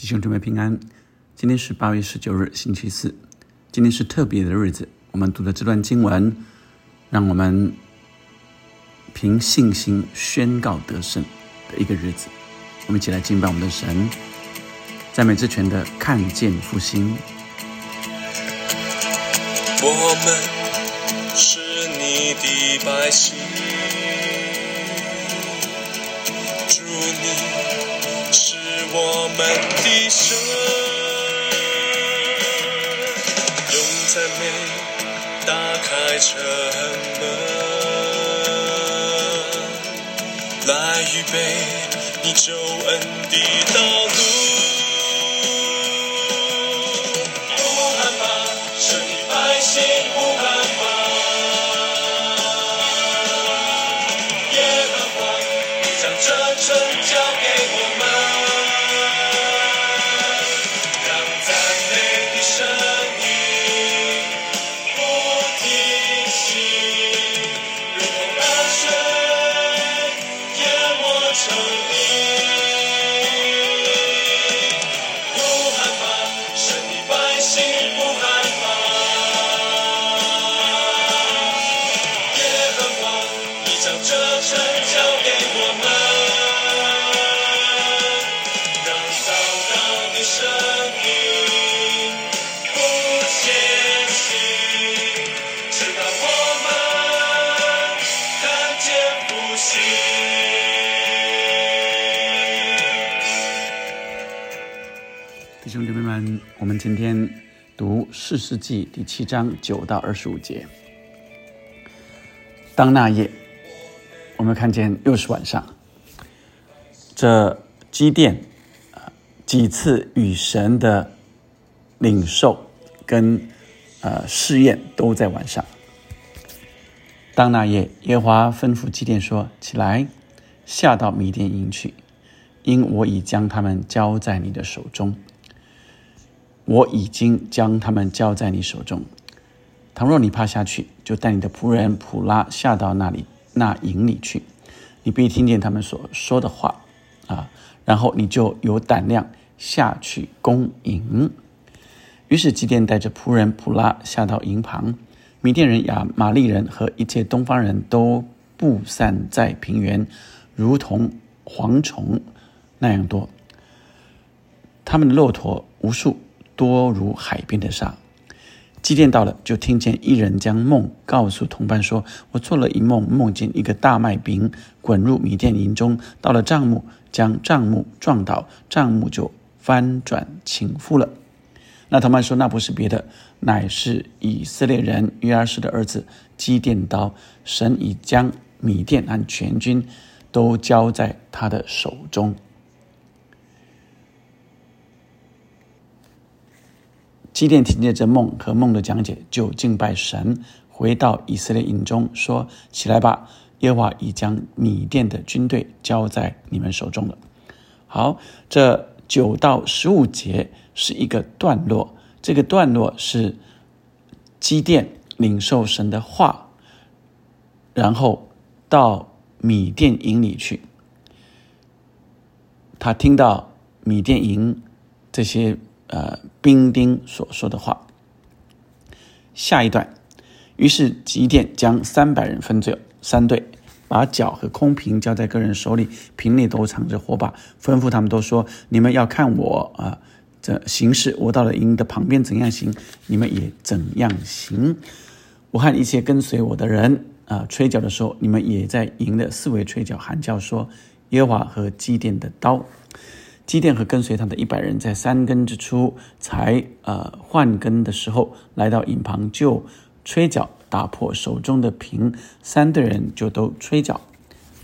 弟兄姊妹平安，今天是八月十九日，星期四。今天是特别的日子，我们读的这段经文，让我们凭信心宣告得胜的一个日子。我们一起来敬拜我们的神，赞美之泉的看见复兴。我们是你的百姓，我们的神，用赞美打开城门，来预备你救恩的道。弟兄姊妹们，我们今天读四世纪第七章九到二十五节。当那夜，我们看见又是晚上，这基甸几次与神的领受跟呃试验都在晚上。当那夜，耶华吩咐基甸说：“起来，下到米甸营去，因我已将他们交在你的手中。我已经将他们交在你手中。倘若你怕下去，就带你的仆人普拉下到那里那营里去，你必听见他们所说的话啊，然后你就有胆量下去攻营。”于是基甸带着仆人普拉下到营旁，米甸人、亚玛利人和一切东方人都布散在平原，如同蝗虫那样多。他们的骆驼无数，多如海边的沙。祭奠到了，就听见一人将梦告诉同伴说：“我做了一梦，梦见一个大麦饼滚入米甸营中，到了帐幕，将帐幕撞倒，帐幕就翻转倾覆了。”那他们说：“那不是别的，乃是以色列人约阿士的儿子基甸刀。神已将米甸和全军都交在他的手中。”基甸听见这梦和梦的讲解，就敬拜神，回到以色列营中，说：“起来吧，耶和华已将米甸的军队交在你们手中了。”好，这九到十五节是一个段落，这个段落是基甸领受神的话，然后到米甸营里去。他听到米甸营这些呃兵丁所说的话。下一段，于是基甸将三百人分作三队，把脚和空瓶交在个人手里，瓶内都藏着火把，吩咐他们都说：“你们要看我啊，这行事，我到了营的旁边怎样行，你们也怎样行。我和一切跟随我的人啊，吹角的时候，你们也在营的四围吹角喊叫，说：耶和华和基甸的刀。”基甸和跟随他的一百人，在三更之初才呃换更的时候，来到营旁就吹角，打破手中的瓶，三队人就都吹角，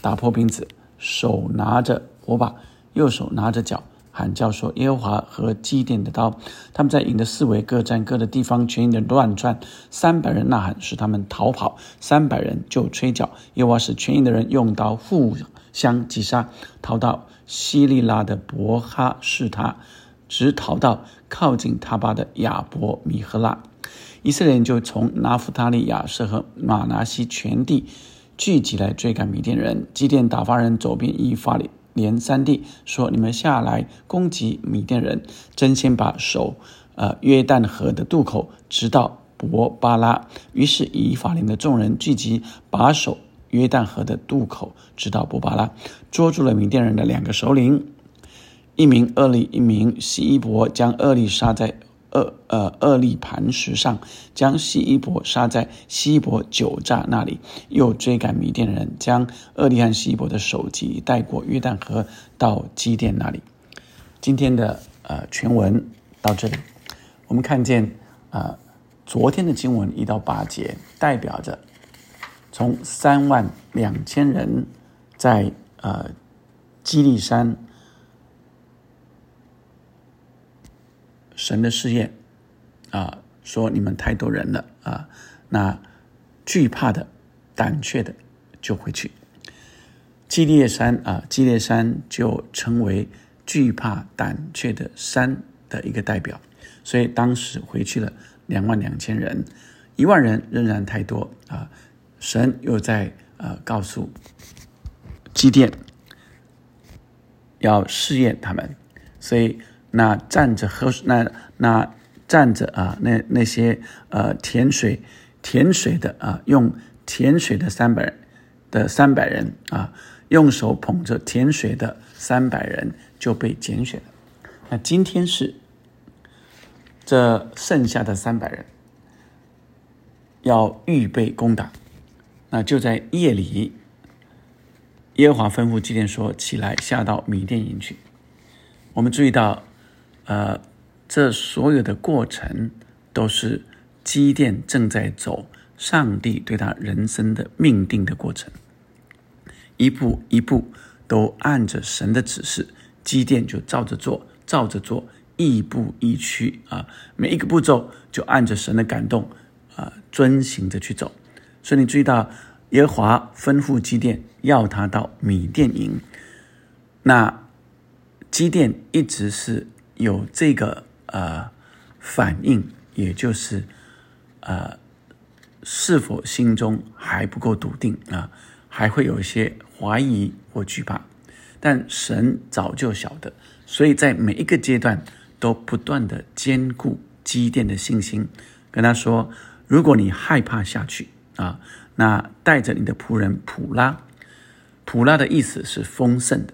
打破瓶子，手拿着火把，右手拿着脚，喊叫说：“耶和华和基甸的刀。”他们在营的四围各占各的地方，全营的乱窜。三百人呐喊，使他们逃跑；三百人就吹角。耶和华使全营的人用刀互相击杀，逃到希利拉的伯哈士他，直逃到靠近他巴的亚伯米赫拉。以色列人就从拿弗他利亚瑟和马拿西全地聚集来追赶米甸人。基甸打发人走遍以法连三地，说：“你们下来攻击米甸人，争先把守呃约旦河的渡口，直到伯巴拉。”于是以法莲的众人聚集，把守约旦河的渡口，直到伯巴拉，捉住了米甸人的两个首领，一名厄利，一名西伊伯，将厄利杀在。厄呃厄利磐石上，将西伊伯杀在西伊伯酒榨那里，又追赶米甸人，将厄利和西伊伯的首级带过约旦河到基甸那里。今天的呃全文到这里，我们看见呃昨天的经文一到八节，代表着从三万两千人在呃基利山。神的试验，啊，说你们太多人了啊，那惧怕的、胆怯的就回去。基列山啊，基列山就成为惧怕、胆怯的山的一个代表，所以当时回去了两万两千人，一万人仍然太多啊。神又在呃告诉基甸要试验他们，所以。那站着喝那那站着啊，那那些呃甜水甜水的啊，用甜水的三百的三百人啊，用手捧着甜水的三百人就被拣选了。那今天是这剩下的三百人要预备攻打，那就在夜里，耶和华吩咐基甸说：“起来，下到米甸营去。”我们注意到。呃，这所有的过程都是基甸正在走上帝对他人生的命定的过程，一步一步都按着神的指示，基甸就照着做，照着做，亦步亦趋啊，每一个步骤就按着神的感动啊，遵行着去走。所以你注意到耶和华吩咐基甸要他到米甸营，那基甸一直是。有这个呃反应，也就是呃是否心中还不够笃定啊，还会有一些怀疑或惧怕。但神早就晓得，所以在每一个阶段都不断的坚固积淀的信心，跟他说：如果你害怕下去啊，那带着你的仆人普拉，普拉的意思是丰盛的，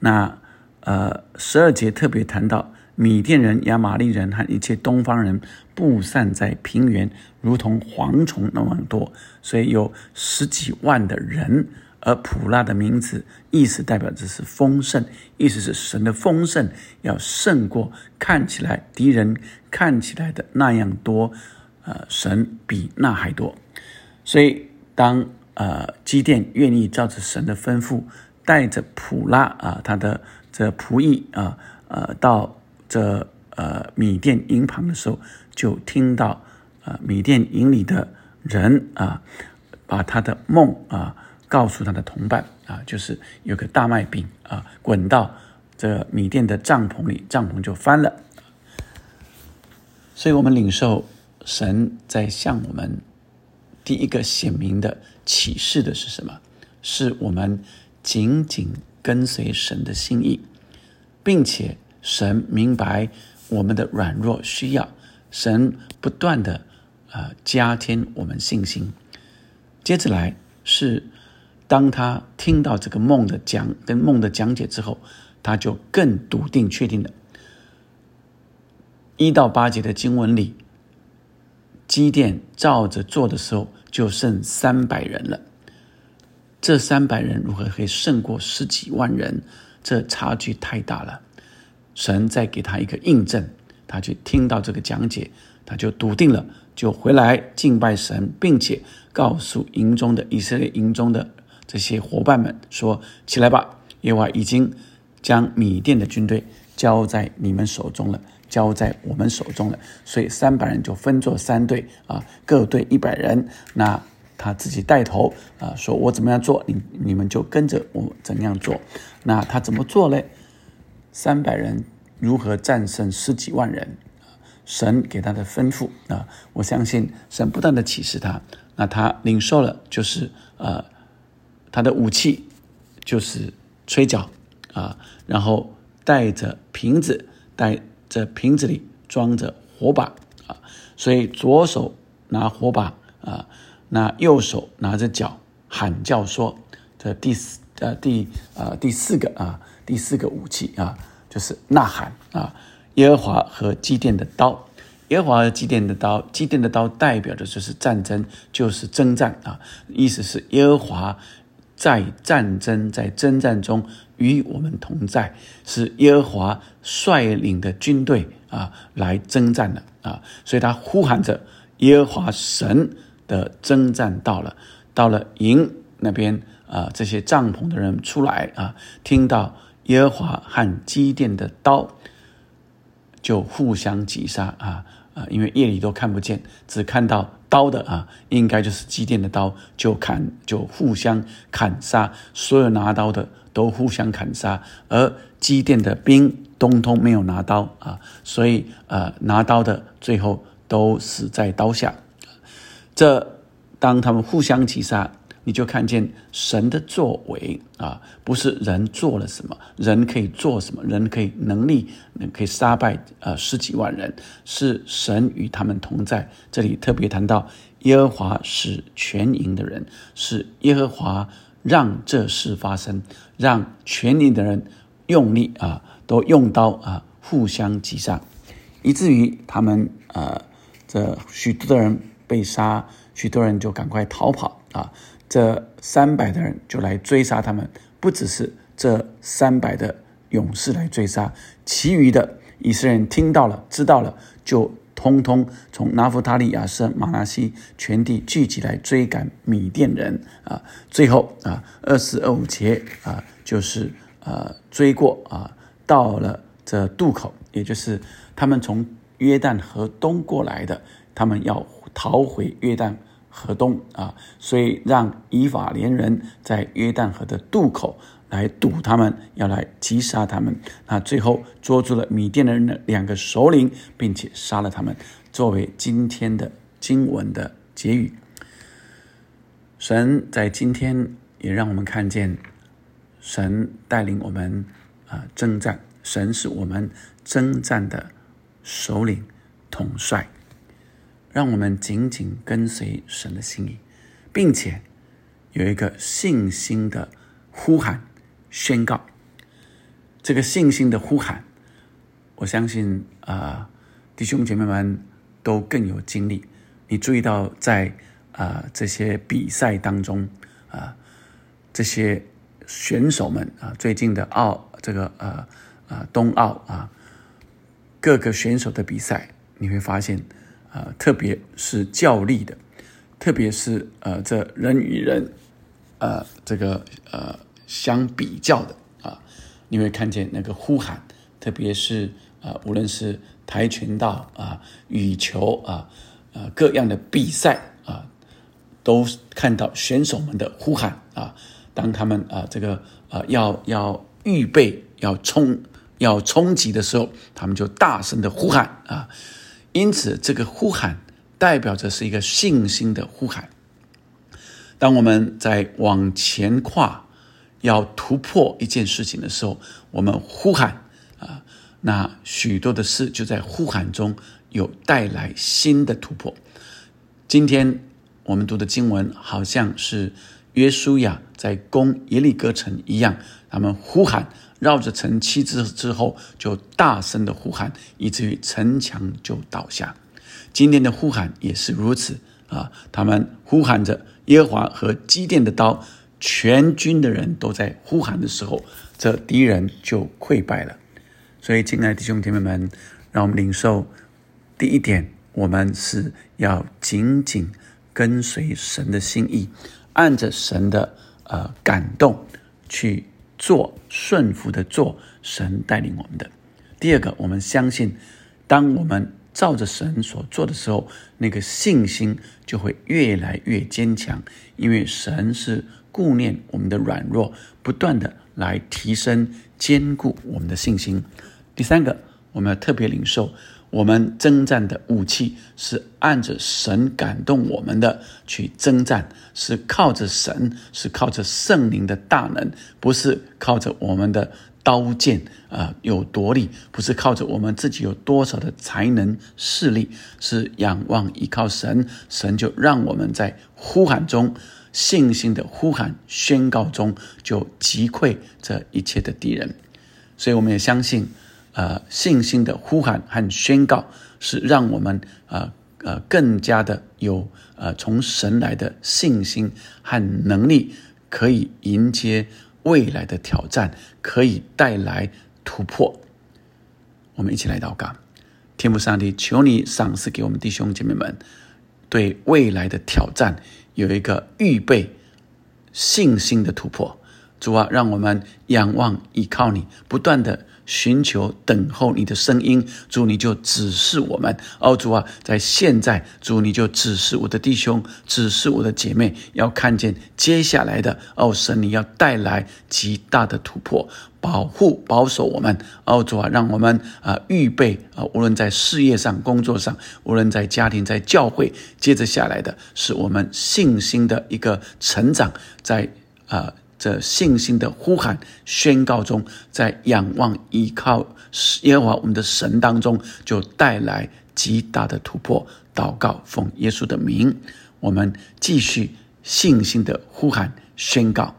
那。呃，十二节特别谈到米甸人、亚玛利人和一切东方人布散在平原，如同蝗虫那么多，所以有十几万的人。而普拉的名字意思代表着是丰盛，意思是神的丰盛要胜过看起来敌人看起来的那样多。呃，神比那还多。所以当呃基甸愿意照着神的吩咐，带着普拉啊，他的。这仆役啊，呃，到这呃米店营旁的时候，就听到呃米店营里的人啊，把他的梦啊告诉他的同伴啊，就是有个大麦饼啊滚到这米店的帐篷里，帐篷就翻了。所以，我们领受神在向我们第一个显明的启示的是什么？是我们紧紧。跟随神的心意，并且神明白我们的软弱需要，神不断的呃加添我们信心。接着来是当他听到这个梦的讲跟梦的讲解之后，他就更笃定确定了。一到八节的经文里，基甸照着做的时候，就剩三百人了。这三百人如何可以胜过十几万人？这差距太大了。神再给他一个印证，他去听到这个讲解，他就笃定了，就回来敬拜神，并且告诉营中的以色列营中的这些伙伴们说：“起来吧，耶和华已经将米甸的军队交在你们手中了，交在我们手中了。”所以三百人就分作三队啊，各队一百人。那。他自己带头啊，说我怎么样做，你你们就跟着我怎样做。那他怎么做嘞？三百人如何战胜十几万人？神给他的吩咐啊，我相信神不断的启示他。那他领受了，就是呃，他的武器就是吹角啊，然后带着瓶子，带着瓶子里装着火把啊，所以左手拿火把啊，那右手拿着脚喊叫说：“这第四呃第呃第四个啊第四个武器啊，就是呐喊啊，耶和华和基甸的刀。”耶和华和基甸的刀，基甸的刀代表的就是战争，就是征战啊。意思是耶和华在战争、在征战中与我们同在，是耶和华率领的军队啊来征战的啊。所以他呼喊着耶和华神的征战到了，到了营那边啊，这些帐篷的人出来啊，听到耶和华和基甸的刀，就互相击杀啊。啊，因为夜里都看不见，只看到刀的啊，应该就是机电的刀，就砍就互相砍杀，所有拿刀的都互相砍杀，而机电的兵通通没有拿刀啊，所以呃拿刀的最后都死在刀下。这当他们互相击杀。你就看见神的作为啊，不是人做了什么，人可以做什么，人可以能力可以杀败呃十几万人，是神与他们同在。这里特别谈到耶和华是全营的人，是耶和华让这事发生，让全营的人用力啊，都用刀啊，互相击杀，以至于他们呃这许多的人被杀，许多人就赶快逃跑啊。这三百的人就来追杀他们，不只是这三百的勇士来追杀，其余的以色列人听到了、知道了，就通通从拿弗他利亚瑟、马拉西全地聚集来追赶米甸人啊！最后啊，二十二五节啊，就是呃追过啊，到了这渡口，也就是他们从约旦河东过来的，他们要逃回约旦。河东啊，所以让以法连人在约旦河的渡口来堵他们，要来击杀他们。那最后捉住了米甸人的两个首领，并且杀了他们，作为今天的经文的结语。神在今天也让我们看见，神带领我们啊征战，神是我们征战的首领统帅。让我们紧紧跟随神的心意，并且有一个信心的呼喊宣告。这个信心的呼喊，我相信啊，弟兄姐妹们都更有经历。你注意到在啊这些比赛当中啊，这些选手们啊，最近的奥这个呃啊冬奥啊，各个选手的比赛，你会发现。啊，特别是较力的，特别是呃，这人与人，呃，这个呃相比较的啊，你会看见那个呼喊，特别是啊，无论是跆拳道啊、羽球啊、呃各样的比赛啊，都看到选手们的呼喊啊，当他们啊这个啊要要预备要冲要冲击的时候，他们就大声的呼喊啊。因此，这个呼喊代表着是一个信心的呼喊。当我们在往前跨，要突破一件事情的时候，我们呼喊啊，那许多的事就在呼喊中有带来新的突破。今天我们读的经文好像是约书亚在攻耶利哥城一样，他们呼喊。绕着城七次之后，就大声的呼喊，以至于城墙就倒下。今天的呼喊也是如此啊！他们呼喊着耶和华和基甸的刀，全军的人都在呼喊的时候，这敌人就溃败了。所以，亲爱的弟兄姐妹们，让我们领受第一点：我们是要紧紧跟随神的心意，按着神的呃感动去。做顺服的做，神带领我们的。第二个，我们相信，当我们照着神所做的时候，那个信心就会越来越坚强，因为神是顾念我们的软弱，不断的来提升、坚固我们的信心。第三个，我们要特别领受。我们征战的武器是按着神感动我们的去征战，是靠着神，是靠着圣灵的大能，不是靠着我们的刀剑啊有夺利，不是靠着我们自己有多少的才能势力，是仰望依靠神，神就让我们在呼喊中信心的呼喊宣告中就击溃这一切的敌人。所以我们也相信，呃，信心的呼喊和宣告是让我们呃呃更加的有呃从神来的信心和能力，可以迎接未来的挑战，可以带来突破。我们一起来祷告，天父上帝，求你赏赐给我们弟兄姐妹们，对未来的挑战有一个预备信心的突破。主啊，让我们仰望依靠你，不断的寻求等候你的声音。主，你就指示我们。哦，主啊，在现在，主你就指示我的弟兄，指示我的姐妹，要看见接下来的。哦，神，你要带来极大的突破，保护保守我们。哦，主啊，让我们啊预备啊，无论在事业上、工作上，无论在家庭、在教会，接着下来的是我们信心的一个成长，在啊。这信心的呼喊宣告中，在仰望依靠耶和华我们的神当中，就带来极大的突破。祷告，奉耶稣的名，我们继续信心的呼喊宣告。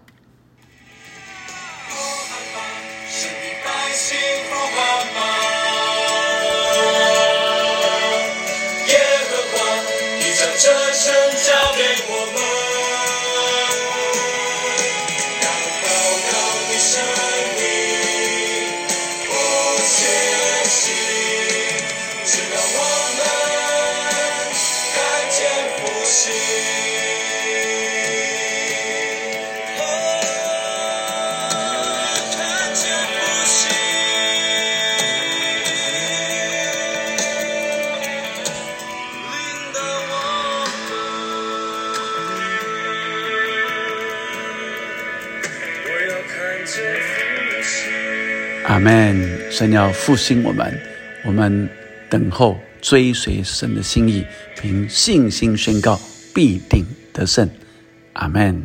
阿门！神要复兴我们，我们等候追随神的心意，凭信心宣告必定得胜。阿门。